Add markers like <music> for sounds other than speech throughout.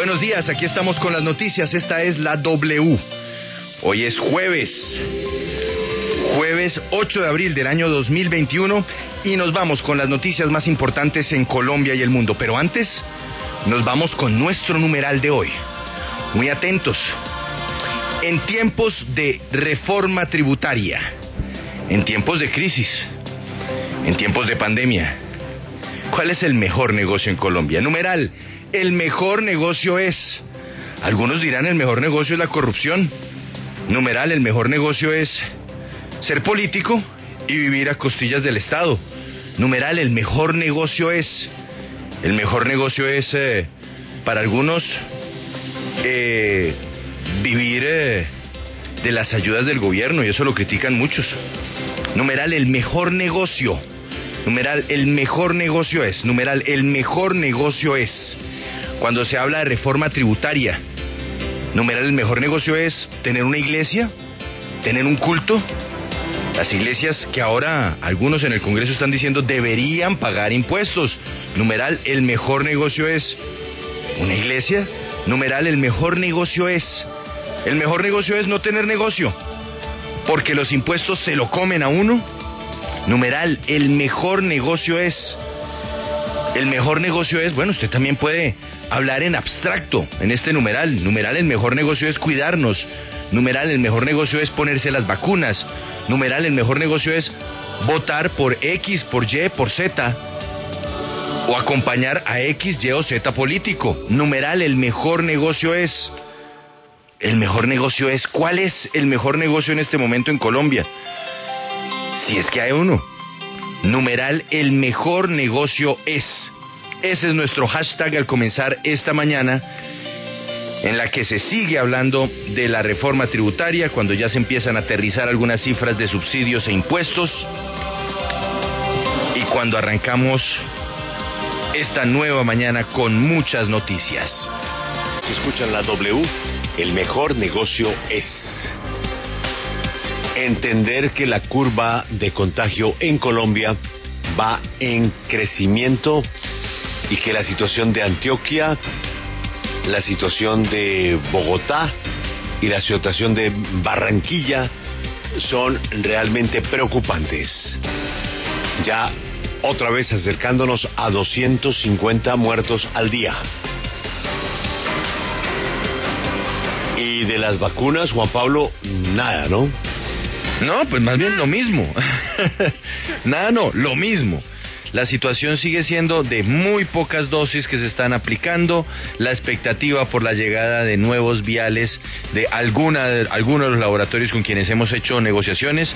Buenos días, aquí estamos con las noticias. Esta es la W. Hoy es jueves. Jueves 8 de abril del año 2021 y nos vamos con las noticias más importantes en Colombia y el mundo. Pero antes, nos vamos con nuestro numeral de hoy. Muy atentos. En tiempos de reforma tributaria, en tiempos de crisis, en tiempos de pandemia, ¿cuál es el mejor negocio en Colombia? Numeral, el mejor negocio es. Algunos dirán el mejor negocio es la corrupción. Numeral, el mejor negocio es ser político y vivir a costillas del Estado. Numeral, el mejor negocio es. El mejor negocio es, eh, para algunos, eh, vivir eh, de las ayudas del gobierno y eso lo critican muchos. Numeral, el mejor negocio. Numeral, el mejor negocio es. Numeral, el mejor negocio es. Cuando se habla de reforma tributaria, numeral, el mejor negocio es tener una iglesia, tener un culto. Las iglesias que ahora algunos en el Congreso están diciendo deberían pagar impuestos. Numeral, el mejor negocio es una iglesia. Numeral, el mejor negocio es. El mejor negocio es no tener negocio. Porque los impuestos se lo comen a uno. Numeral, el mejor negocio es. El mejor negocio es, bueno, usted también puede hablar en abstracto en este numeral. Numeral, el mejor negocio es cuidarnos. Numeral, el mejor negocio es ponerse las vacunas. Numeral, el mejor negocio es votar por X, por Y, por Z. O acompañar a X, Y o Z político. Numeral, el mejor negocio es. El mejor negocio es. ¿Cuál es el mejor negocio en este momento en Colombia? Si es que hay uno. Numeral, el mejor negocio es. Ese es nuestro hashtag al comenzar esta mañana, en la que se sigue hablando de la reforma tributaria, cuando ya se empiezan a aterrizar algunas cifras de subsidios e impuestos, y cuando arrancamos esta nueva mañana con muchas noticias. Se escuchan la W, el mejor negocio es entender que la curva de contagio en Colombia va en crecimiento y que la situación de Antioquia, la situación de Bogotá y la situación de Barranquilla son realmente preocupantes. Ya otra vez acercándonos a 250 muertos al día. Y de las vacunas, Juan Pablo, nada, ¿no? No, pues más bien lo mismo. <laughs> Nada, no, lo mismo. La situación sigue siendo de muy pocas dosis que se están aplicando, la expectativa por la llegada de nuevos viales de alguna, algunos de los laboratorios con quienes hemos hecho negociaciones,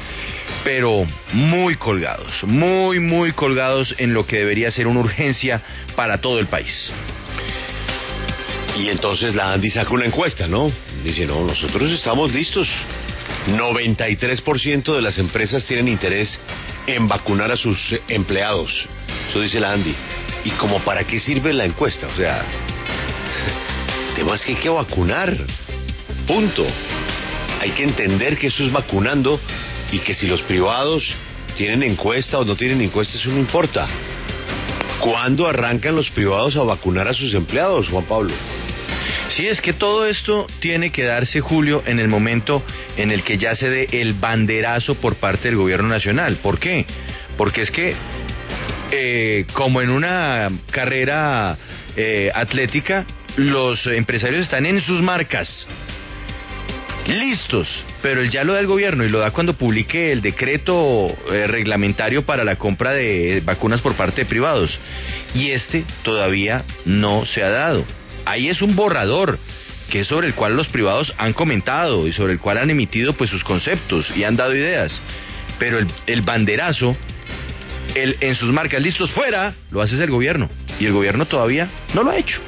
pero muy colgados, muy, muy colgados en lo que debería ser una urgencia para todo el país. Y entonces la Andy saca una encuesta, ¿no? Dice, no, nosotros estamos listos. 93% de las empresas tienen interés en vacunar a sus empleados. Eso dice la Andy. ¿Y como para qué sirve la encuesta? O sea, el tema es que hay que vacunar. Punto. Hay que entender que eso es vacunando y que si los privados tienen encuesta o no tienen encuesta, eso no importa. ¿Cuándo arrancan los privados a vacunar a sus empleados, Juan Pablo? Sí, es que todo esto tiene que darse, Julio, en el momento en el que ya se dé el banderazo por parte del gobierno nacional. ¿Por qué? Porque es que, eh, como en una carrera eh, atlética, los empresarios están en sus marcas. Listos, pero él ya lo da el gobierno y lo da cuando publique el decreto eh, reglamentario para la compra de vacunas por parte de privados. Y este todavía no se ha dado ahí es un borrador que es sobre el cual los privados han comentado y sobre el cual han emitido pues sus conceptos y han dado ideas. Pero el, el banderazo, el, en sus marcas listos fuera, lo hace el gobierno. Y el gobierno todavía no lo ha hecho.